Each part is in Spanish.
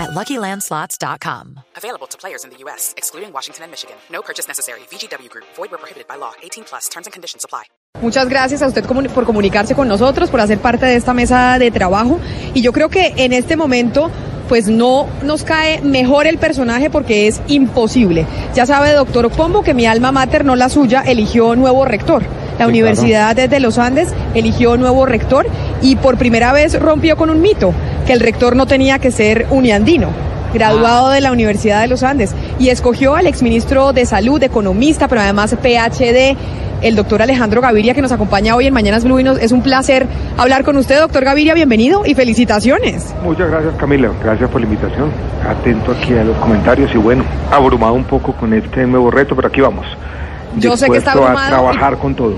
at LuckyLandSlots.com. Available to players in the U.S., excluding Washington and Michigan. No purchase necessary. VGW Group. Void where prohibited by law. 18 plus. Terms and conditions apply. Muchas gracias a usted por comunicarse con nosotros, por hacer parte de esta mesa de trabajo. Y yo creo que en este momento pues no nos cae mejor el personaje porque es imposible. Ya sabe, doctor Pombo, que mi alma mater, no la suya, eligió nuevo rector. La Universidad de los Andes eligió nuevo rector y por primera vez rompió con un mito, que el rector no tenía que ser uniandino graduado de la Universidad de los Andes, y escogió al exministro de Salud, economista, pero además PhD, el doctor Alejandro Gaviria, que nos acompaña hoy en Mañanas Blue. Y es un placer hablar con usted, doctor Gaviria. Bienvenido y felicitaciones. Muchas gracias, Camila. Gracias por la invitación. Atento aquí a los comentarios y bueno, abrumado un poco con este nuevo reto, pero aquí vamos. Yo sé que está abrumado. a trabajar con todo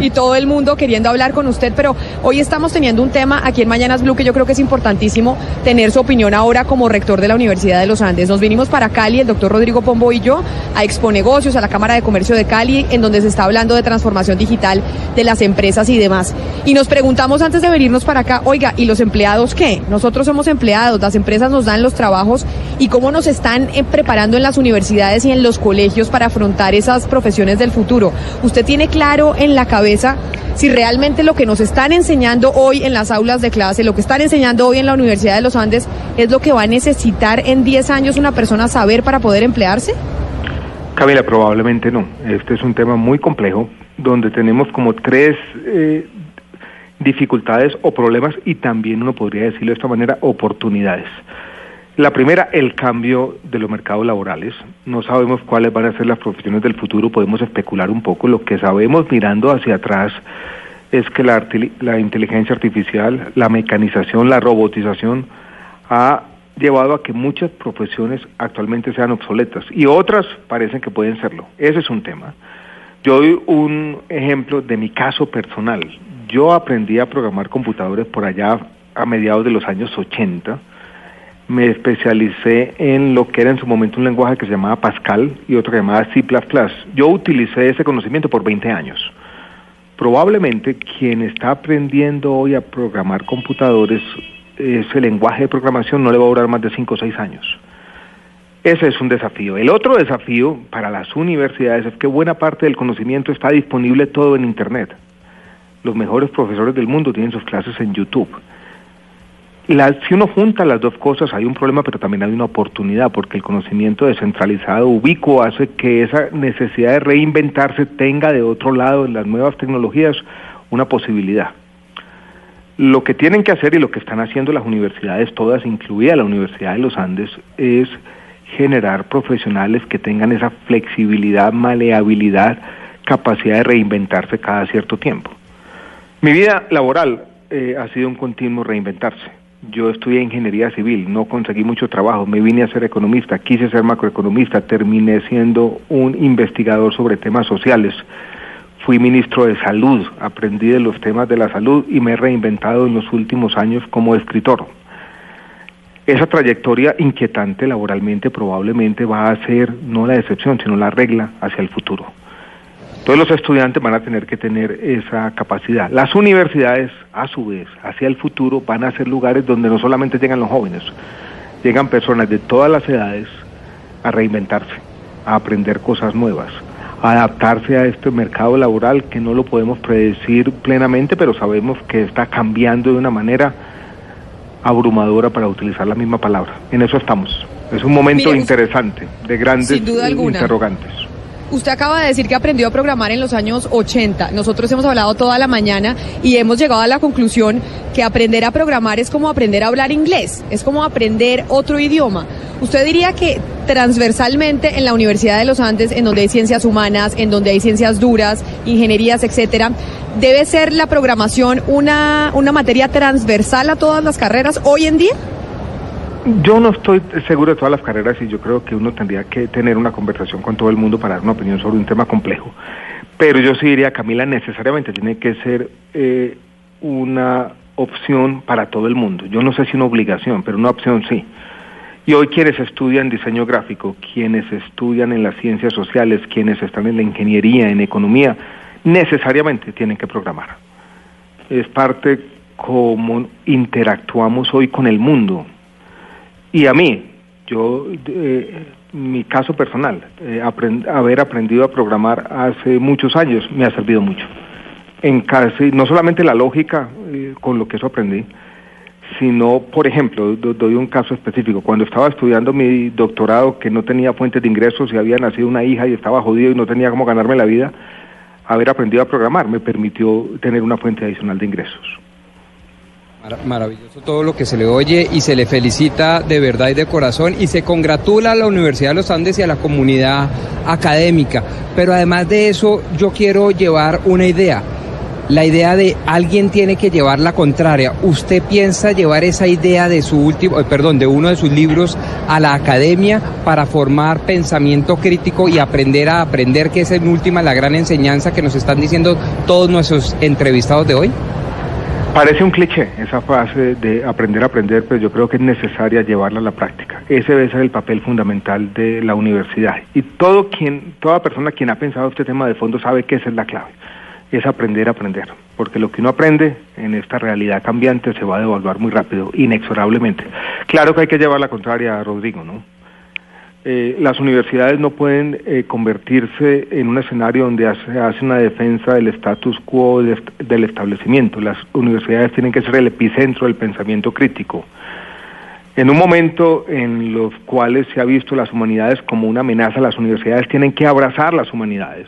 y todo el mundo queriendo hablar con usted, pero hoy estamos teniendo un tema aquí en Mañanas Blue que yo creo que es importantísimo tener su opinión ahora como rector de la Universidad de los Andes. Nos vinimos para Cali, el doctor Rodrigo Pombo y yo, a Expo Negocios, a la Cámara de Comercio de Cali, en donde se está hablando de transformación digital de las empresas y demás. Y nos preguntamos antes de venirnos para acá, oiga, ¿y los empleados qué? Nosotros somos empleados, las empresas nos dan los trabajos y cómo nos están eh, preparando en las universidades y en los colegios para afrontar esas profesiones del futuro. ¿Usted tiene claro en la cabeza cabeza si realmente lo que nos están enseñando hoy en las aulas de clase, lo que están enseñando hoy en la Universidad de los Andes, es lo que va a necesitar en 10 años una persona saber para poder emplearse? Camila, probablemente no. Este es un tema muy complejo donde tenemos como tres eh, dificultades o problemas y también uno podría decirlo de esta manera, oportunidades. La primera, el cambio de los mercados laborales. No sabemos cuáles van a ser las profesiones del futuro, podemos especular un poco. Lo que sabemos mirando hacia atrás es que la, la inteligencia artificial, la mecanización, la robotización ha llevado a que muchas profesiones actualmente sean obsoletas y otras parecen que pueden serlo. Ese es un tema. Yo doy un ejemplo de mi caso personal. Yo aprendí a programar computadores por allá a mediados de los años 80 me especialicé en lo que era en su momento un lenguaje que se llamaba Pascal y otro que se llamaba C++. Yo utilicé ese conocimiento por 20 años. Probablemente quien está aprendiendo hoy a programar computadores, ese lenguaje de programación no le va a durar más de 5 o 6 años. Ese es un desafío. El otro desafío para las universidades es que buena parte del conocimiento está disponible todo en Internet. Los mejores profesores del mundo tienen sus clases en YouTube si uno junta las dos cosas hay un problema, pero también hay una oportunidad, porque el conocimiento descentralizado, ubicuo, hace que esa necesidad de reinventarse tenga de otro lado en las nuevas tecnologías una posibilidad. Lo que tienen que hacer y lo que están haciendo las universidades, todas, incluida la Universidad de los Andes, es generar profesionales que tengan esa flexibilidad, maleabilidad, capacidad de reinventarse cada cierto tiempo. Mi vida laboral eh, ha sido un continuo reinventarse yo estudié ingeniería civil, no conseguí mucho trabajo, me vine a ser economista, quise ser macroeconomista, terminé siendo un investigador sobre temas sociales. Fui ministro de salud, aprendí de los temas de la salud y me he reinventado en los últimos años como escritor. Esa trayectoria inquietante laboralmente probablemente va a ser no la excepción, sino la regla hacia el futuro. Todos los estudiantes van a tener que tener esa capacidad. Las universidades, a su vez, hacia el futuro, van a ser lugares donde no solamente llegan los jóvenes, llegan personas de todas las edades a reinventarse, a aprender cosas nuevas, a adaptarse a este mercado laboral que no lo podemos predecir plenamente, pero sabemos que está cambiando de una manera abrumadora para utilizar la misma palabra. En eso estamos. Es un momento interesante, de grandes interrogantes. Usted acaba de decir que aprendió a programar en los años 80. Nosotros hemos hablado toda la mañana y hemos llegado a la conclusión que aprender a programar es como aprender a hablar inglés, es como aprender otro idioma. ¿Usted diría que transversalmente en la Universidad de los Andes, en donde hay ciencias humanas, en donde hay ciencias duras, ingenierías, etcétera, debe ser la programación una, una materia transversal a todas las carreras hoy en día? Yo no estoy seguro de todas las carreras y yo creo que uno tendría que tener una conversación con todo el mundo para dar una opinión sobre un tema complejo. Pero yo sí diría, Camila, necesariamente tiene que ser eh, una opción para todo el mundo. Yo no sé si una obligación, pero una opción sí. Y hoy quienes estudian diseño gráfico, quienes estudian en las ciencias sociales, quienes están en la ingeniería, en economía, necesariamente tienen que programar. Es parte como interactuamos hoy con el mundo. Y a mí, yo, eh, mi caso personal, eh, haber aprendido a programar hace muchos años me ha servido mucho. En casi, no solamente la lógica eh, con lo que eso aprendí, sino, por ejemplo, doy un caso específico. Cuando estaba estudiando mi doctorado, que no tenía fuentes de ingresos y había nacido una hija y estaba jodido y no tenía cómo ganarme la vida, haber aprendido a programar me permitió tener una fuente adicional de ingresos. Maravilloso todo lo que se le oye y se le felicita de verdad y de corazón y se congratula a la Universidad de los Andes y a la comunidad académica. Pero además de eso, yo quiero llevar una idea. La idea de alguien tiene que llevar la contraria. ¿Usted piensa llevar esa idea de su último, eh, perdón, de uno de sus libros a la academia para formar pensamiento crítico y aprender a aprender, que es en última la gran enseñanza que nos están diciendo todos nuestros entrevistados de hoy? Parece un cliché esa fase de aprender a aprender, pero yo creo que es necesaria llevarla a la práctica. Ese debe ser el papel fundamental de la universidad. Y todo quien, toda persona quien ha pensado este tema de fondo sabe que esa es la clave. Es aprender a aprender. Porque lo que uno aprende en esta realidad cambiante se va a devaluar muy rápido, inexorablemente. Claro que hay que llevar la contraria Rodrigo, ¿no? Eh, las universidades no pueden eh, convertirse en un escenario donde se hace una defensa del status quo del establecimiento. Las universidades tienen que ser el epicentro del pensamiento crítico. En un momento en los cuales se ha visto las humanidades como una amenaza, las universidades tienen que abrazar las humanidades.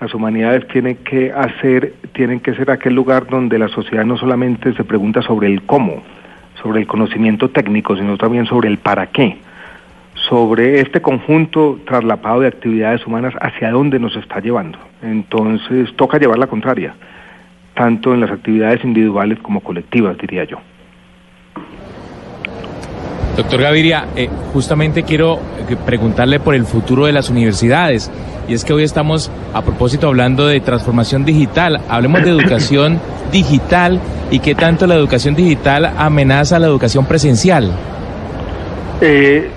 Las humanidades tienen que hacer, tienen que ser aquel lugar donde la sociedad no solamente se pregunta sobre el cómo, sobre el conocimiento técnico, sino también sobre el para qué sobre este conjunto traslapado de actividades humanas hacia dónde nos está llevando. Entonces toca llevar la contraria, tanto en las actividades individuales como colectivas, diría yo. Doctor Gaviria, eh, justamente quiero eh, preguntarle por el futuro de las universidades. Y es que hoy estamos, a propósito, hablando de transformación digital. Hablemos de educación digital y qué tanto la educación digital amenaza la educación presencial. Eh,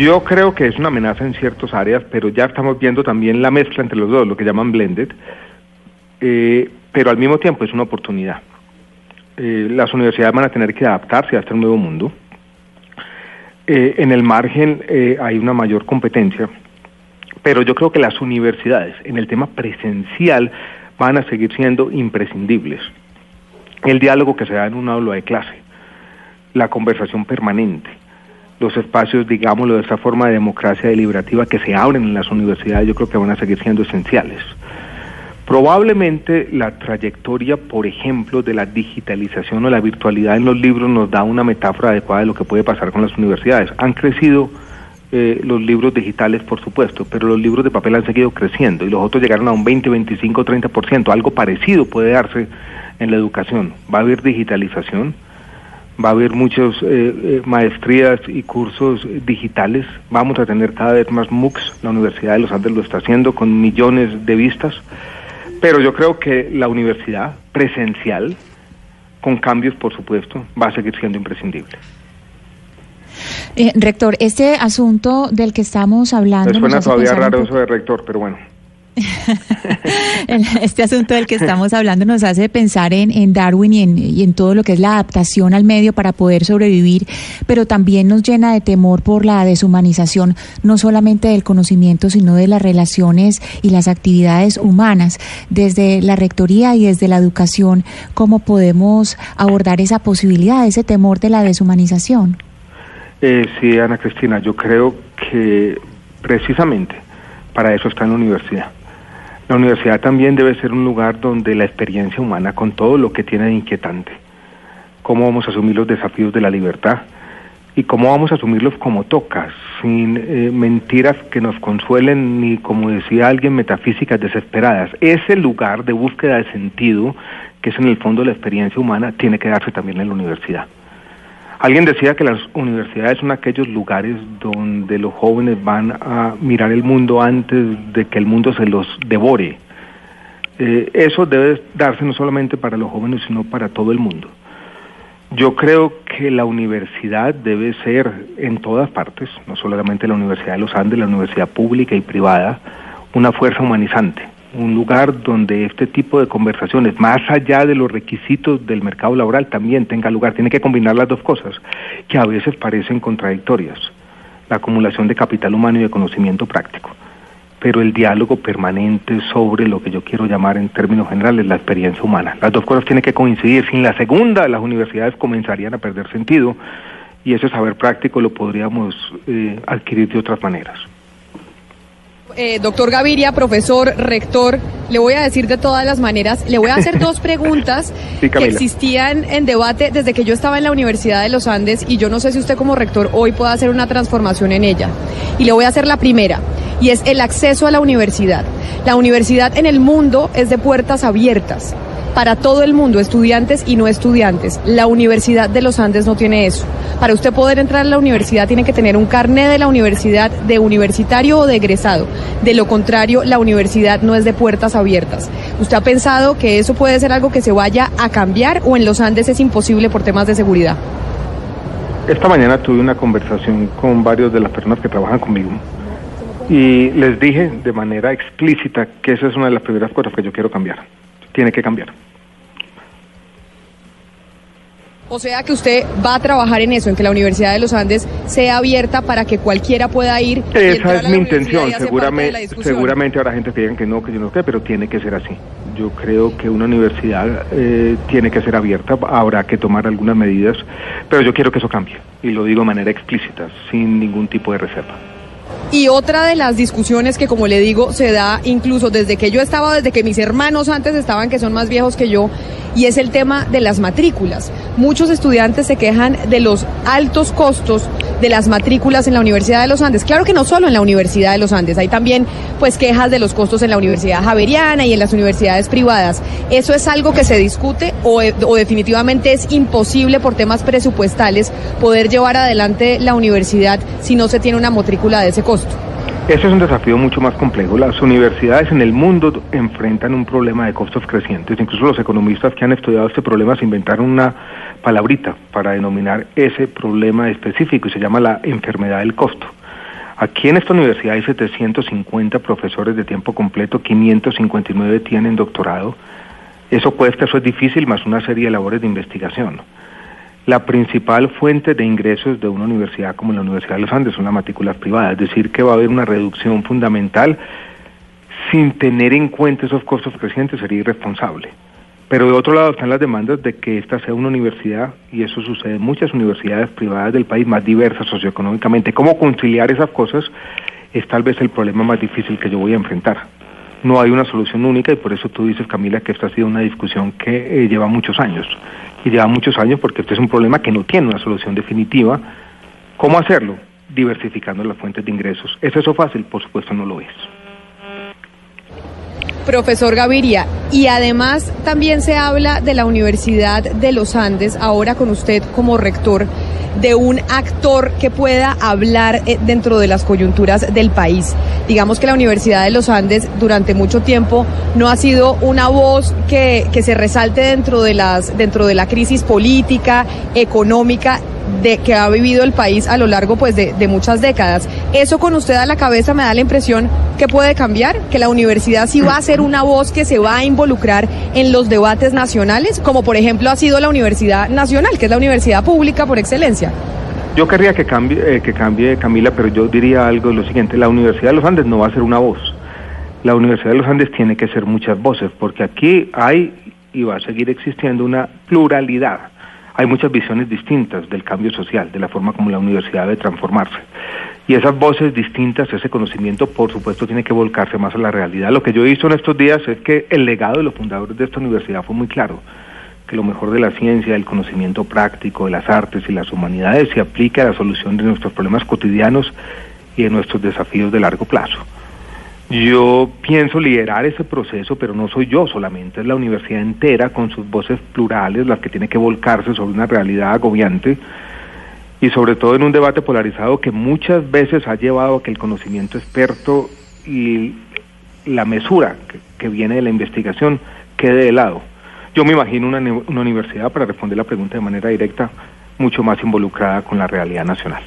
yo creo que es una amenaza en ciertas áreas, pero ya estamos viendo también la mezcla entre los dos, lo que llaman blended, eh, pero al mismo tiempo es una oportunidad. Eh, las universidades van a tener que adaptarse a este nuevo mundo. Eh, en el margen hay una mayor competencia, pero yo creo que las universidades en el tema presencial van a seguir siendo imprescindibles. El diálogo que se da en un aula de clase, la conversación permanente, los espacios, digámoslo de esta forma de democracia deliberativa que se abren en las universidades, yo creo que van a seguir siendo esenciales. Probablemente la trayectoria, por ejemplo, de la digitalización o la virtualidad en los libros nos da una metáfora adecuada de lo que puede pasar con las universidades. Han crecido eh, los libros digitales, por supuesto, pero los libros de papel han seguido creciendo y los otros llegaron a un 20, 25, 30%. Algo parecido puede darse en la educación. Va a haber digitalización, va a haber muchas eh, eh, maestrías y cursos digitales, vamos a tener cada vez más MOOCs, la Universidad de los Andes lo está haciendo con millones de vistas, pero yo creo que la universidad presencial, con cambios por supuesto, va a seguir siendo imprescindible. Eh, rector, este asunto del que estamos hablando... Me suena todavía raro eso de rector, pero bueno. Este asunto del que estamos hablando nos hace pensar en, Darwin y en, y en, todo lo que es la adaptación al medio para poder sobrevivir, pero también nos llena de temor por la deshumanización, no solamente del conocimiento, sino de las relaciones y las actividades humanas. Desde la rectoría y desde la educación, ¿cómo podemos abordar esa posibilidad, ese temor de la deshumanización? Eh, sí, Ana Cristina, yo creo que precisamente para eso está en la universidad la universidad también debe ser un lugar donde la experiencia humana, con todo lo que tiene de inquietante, cómo vamos a asumir los desafíos de la libertad y cómo vamos a asumirlos como toca, sin eh, mentiras que nos consuelen ni, como decía alguien, metafísicas desesperadas. Ese lugar de búsqueda de sentido, que es en el fondo la experiencia humana, tiene que darse también en la universidad. Alguien decía que las universidades son aquellos lugares donde los jóvenes van a mirar el mundo antes de que el mundo se los devore. Eh, eso debe darse no solamente para los jóvenes, sino para todo el mundo. Yo creo que la universidad debe ser en todas partes, no solamente la Universidad de los Andes, la universidad pública y privada, una fuerza humanizante, un lugar donde este tipo de conversaciones, más allá de los requisitos del mercado laboral, también tenga lugar. Tiene que combinar las dos cosas, que a veces parecen contradictorias, la acumulación de capital humano y de conocimiento práctico pero el diálogo permanente sobre lo que yo quiero llamar en términos generales la experiencia humana. Las dos cosas tienen que coincidir. Sin la segunda, las universidades comenzarían a perder sentido y ese saber práctico lo podríamos eh, adquirir de otras maneras. Eh, doctor Gaviria, profesor, rector, le voy a decir de todas las maneras, le voy a hacer dos preguntas que existían en debate desde que yo estaba en la Universidad de los Andes y yo no sé si usted como rector hoy puede hacer una transformación en ella. Y le voy a hacer la primera y es el acceso a la universidad. La universidad en el mundo es de puertas abiertas para todo el mundo, estudiantes y no estudiantes. La Universidad de los Andes no tiene eso. Para usted poder entrar a la universidad tiene que tener un carnet de la universidad de universitario o de egresado. De lo contrario, la universidad no es de puertas abiertas. ¿Usted ha pensado que eso puede ser algo que se vaya a cambiar o en los Andes es imposible por temas de seguridad? Esta mañana tuve una conversación con varios de las personas que trabajan conmigo y les dije de manera explícita que esa es una de las primeras cosas que yo quiero cambiar. Tiene que cambiar. O sea que usted va a trabajar en eso, en que la Universidad de los Andes sea abierta para que cualquiera pueda ir. Esa es mi intención. Seguramente, seguramente habrá gente que digan que no, que yo no sé, pero tiene que ser así. Yo creo que una universidad eh, tiene que ser abierta. Habrá que tomar algunas medidas, pero yo quiero que eso cambie y lo digo de manera explícita, sin ningún tipo de reserva. Y otra de las discusiones que, como le digo, se da incluso desde que yo estaba, desde que mis hermanos antes estaban, que son más viejos que yo, y es el tema de las matrículas. Muchos estudiantes se quejan de los altos costos de las matrículas en la Universidad de los Andes. Claro que no solo en la Universidad de los Andes, hay también pues quejas de los costos en la Universidad Javeriana y en las universidades privadas. ¿Eso es algo que se discute o, o definitivamente es imposible por temas presupuestales poder llevar adelante la universidad si no se tiene una matrícula de ese costo? Ese es un desafío mucho más complejo. Las universidades en el mundo enfrentan un problema de costos crecientes. Incluso los economistas que han estudiado este problema se inventaron una palabrita para denominar ese problema específico y se llama la enfermedad del costo. Aquí en esta universidad hay 750 profesores de tiempo completo, 559 tienen doctorado. Eso cuesta, eso es difícil, más una serie de labores de investigación. La principal fuente de ingresos de una universidad como la Universidad de los Andes son las matrículas privadas, es decir, que va a haber una reducción fundamental sin tener en cuenta esos costos crecientes sería irresponsable. Pero de otro lado están las demandas de que esta sea una universidad, y eso sucede en muchas universidades privadas del país más diversas socioeconómicamente. ¿Cómo conciliar esas cosas? Es tal vez el problema más difícil que yo voy a enfrentar. No hay una solución única y por eso tú dices, Camila, que esta ha sido una discusión que eh, lleva muchos años. Y lleva muchos años porque este es un problema que no tiene una solución definitiva. ¿Cómo hacerlo? Diversificando las fuentes de ingresos. ¿Es eso fácil? Por supuesto no lo es profesor Gaviria. Y además también se habla de la Universidad de los Andes, ahora con usted como rector, de un actor que pueda hablar eh, dentro de las coyunturas del país. Digamos que la Universidad de los Andes durante mucho tiempo no ha sido una voz que, que se resalte dentro de, las, dentro de la crisis política, económica de que ha vivido el país a lo largo pues de, de, muchas décadas. Eso con usted a la cabeza me da la impresión que puede cambiar, que la universidad sí va a ser una voz que se va a involucrar en los debates nacionales, como por ejemplo ha sido la Universidad Nacional, que es la universidad pública por excelencia. Yo querría que cambie, eh, que cambie Camila, pero yo diría algo lo siguiente, la Universidad de los Andes no va a ser una voz. La Universidad de los Andes tiene que ser muchas voces, porque aquí hay y va a seguir existiendo una pluralidad hay muchas visiones distintas del cambio social, de la forma como la universidad debe transformarse. Y esas voces distintas, ese conocimiento, por supuesto, tiene que volcarse más a la realidad. Lo que yo he visto en estos días es que el legado de los fundadores de esta universidad fue muy claro, que lo mejor de la ciencia, del conocimiento práctico, de las artes y las humanidades se aplica a la solución de nuestros problemas cotidianos y de nuestros desafíos de largo plazo. Yo pienso liderar ese proceso, pero no soy yo solamente, es la universidad entera con sus voces plurales las que tiene que volcarse sobre una realidad agobiante y sobre todo en un debate polarizado que muchas veces ha llevado a que el conocimiento experto y la mesura que, viene de la investigación quede de lado. Yo me imagino una, una universidad, para responder la pregunta de manera directa, mucho más involucrada con la realidad nacional.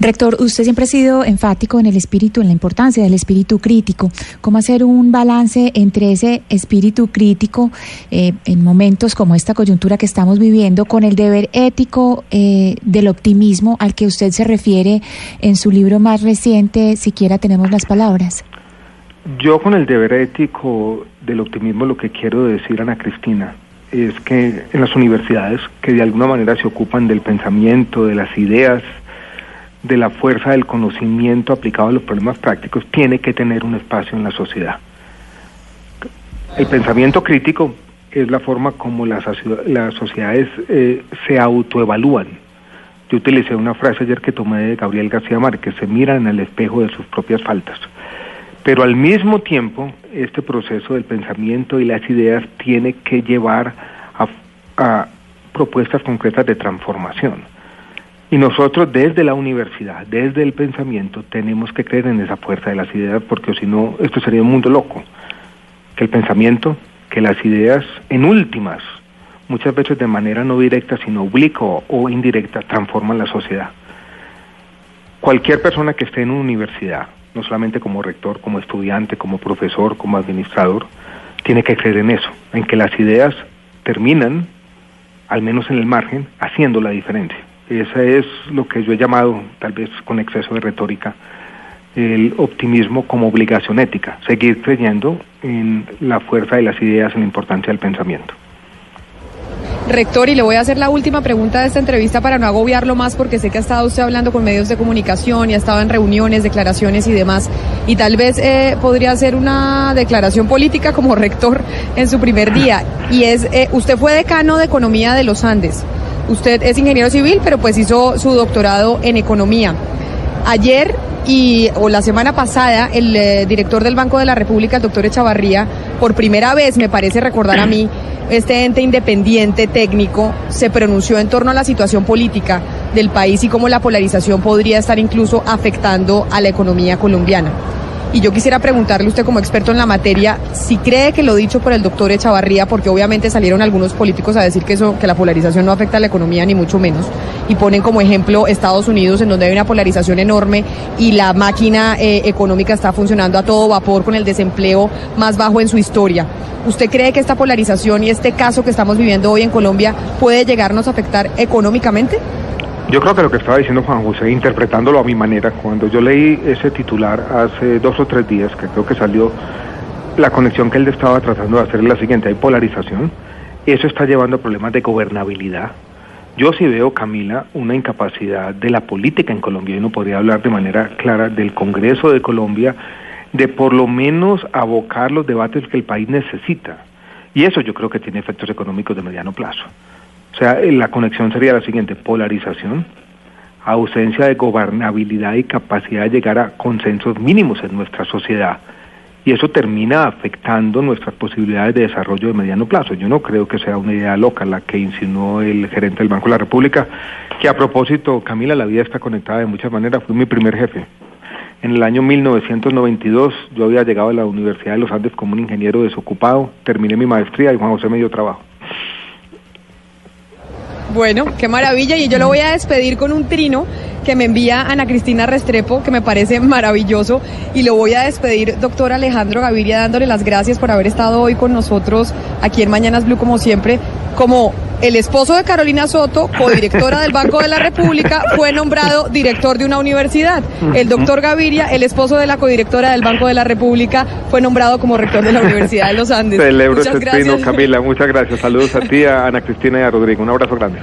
Rector, usted siempre ha sido enfático en el espíritu, en la importancia del espíritu crítico. ¿Cómo hacer un balance entre ese espíritu crítico eh, en momentos como esta coyuntura que estamos viviendo con el deber ético eh, del optimismo al que usted se refiere en su libro más reciente, Siquiera tenemos las palabras? Yo con el deber ético del optimismo lo que quiero decir, Ana Cristina, es que en las universidades que de alguna manera se ocupan del pensamiento, de las ideas, de la fuerza del conocimiento aplicado a los problemas prácticos tiene que tener un espacio en la sociedad. El pensamiento crítico es la forma como las, las sociedades eh, se autoevalúan. Yo utilicé una frase ayer que tomé de Gabriel García Márquez, se miran en el espejo de sus propias faltas. Pero al mismo tiempo, este proceso del pensamiento y las ideas tiene que llevar a, a propuestas concretas de transformación. Y nosotros desde la universidad, desde el pensamiento, tenemos que creer en esa fuerza de las ideas, porque si no, esto sería un mundo loco. Que el pensamiento, que las ideas, en últimas, muchas veces de manera no directa, sino oblicuo o indirecta, transforman la sociedad. Cualquier persona que esté en una universidad, no solamente como rector, como estudiante, como profesor, como administrador, tiene que creer en eso, en que las ideas terminan, al menos en el margen, haciendo la diferencia. Ese es lo que yo he llamado, tal vez con exceso de retórica, el optimismo como obligación ética, seguir creyendo en la fuerza de las ideas, en la importancia del pensamiento. Rector, y le voy a hacer la última pregunta de esta entrevista para no agobiarlo más, porque sé que ha estado usted hablando con medios de comunicación y ha estado en reuniones, declaraciones y demás, y tal vez eh, podría hacer una declaración política como rector en su primer día. Y es, eh, usted fue decano de Economía de los Andes. Usted es ingeniero civil, pero pues hizo su doctorado en economía. Ayer y o la semana pasada el eh, director del Banco de la República, el doctor Echavarría, por primera vez, me parece recordar a mí, este ente independiente técnico se pronunció en torno a la situación política del país y cómo la polarización podría estar incluso afectando a la economía colombiana. Y yo quisiera preguntarle usted como experto en la materia si cree que lo dicho por el doctor Echavarría, porque obviamente salieron algunos políticos a decir que eso, que la polarización no afecta a la economía ni mucho menos, y ponen como ejemplo Estados Unidos en donde hay una polarización enorme y la máquina eh, económica está funcionando a todo vapor con el desempleo más bajo en su historia. ¿Usted cree que esta polarización y este caso que estamos viviendo hoy en Colombia puede llegarnos a afectar económicamente? Yo creo que lo que estaba diciendo Juan José, interpretándolo a mi manera, cuando yo leí ese titular hace dos o tres días, que creo que salió, la conexión que él estaba tratando de hacer es la siguiente, hay polarización, eso está llevando a problemas de gobernabilidad. Yo sí veo, Camila, una incapacidad de la política en Colombia, y no podría hablar de manera clara del Congreso de Colombia, de por lo menos abocar los debates que el país necesita. Y eso yo creo que tiene efectos económicos de mediano plazo. O sea, eh, la conexión sería la siguiente, polarización, ausencia de gobernabilidad y capacidad de llegar a consensos mínimos en nuestra sociedad. Y eso termina afectando nuestras posibilidades de desarrollo de mediano plazo. Yo no creo que sea una idea loca la que insinuó el gerente del Banco de la República, que a propósito, Camila, la vida está conectada de muchas maneras, fue mi primer jefe. En el año 1992 yo había llegado a la Universidad de los Andes como un ingeniero desocupado, terminé mi maestría y Juan José me dio trabajo. Bueno, qué maravilla. Y yo lo voy a despedir con un trino que me envía Ana Cristina Restrepo, que me parece maravilloso. Y lo voy a despedir, doctor Alejandro Gaviria, dándole las gracias por haber estado hoy con nosotros aquí en Mañanas Blue, como siempre, como el esposo de Carolina Soto, codirectora del Banco de la República, fue nombrado director de una universidad. El doctor Gaviria, el esposo de la codirectora del Banco de la República, fue nombrado como rector de la Universidad de los Andes. Celebro este trino, Camila. Muchas gracias. Saludos a ti, a Ana Cristina y a Rodrigo. Un abrazo grande.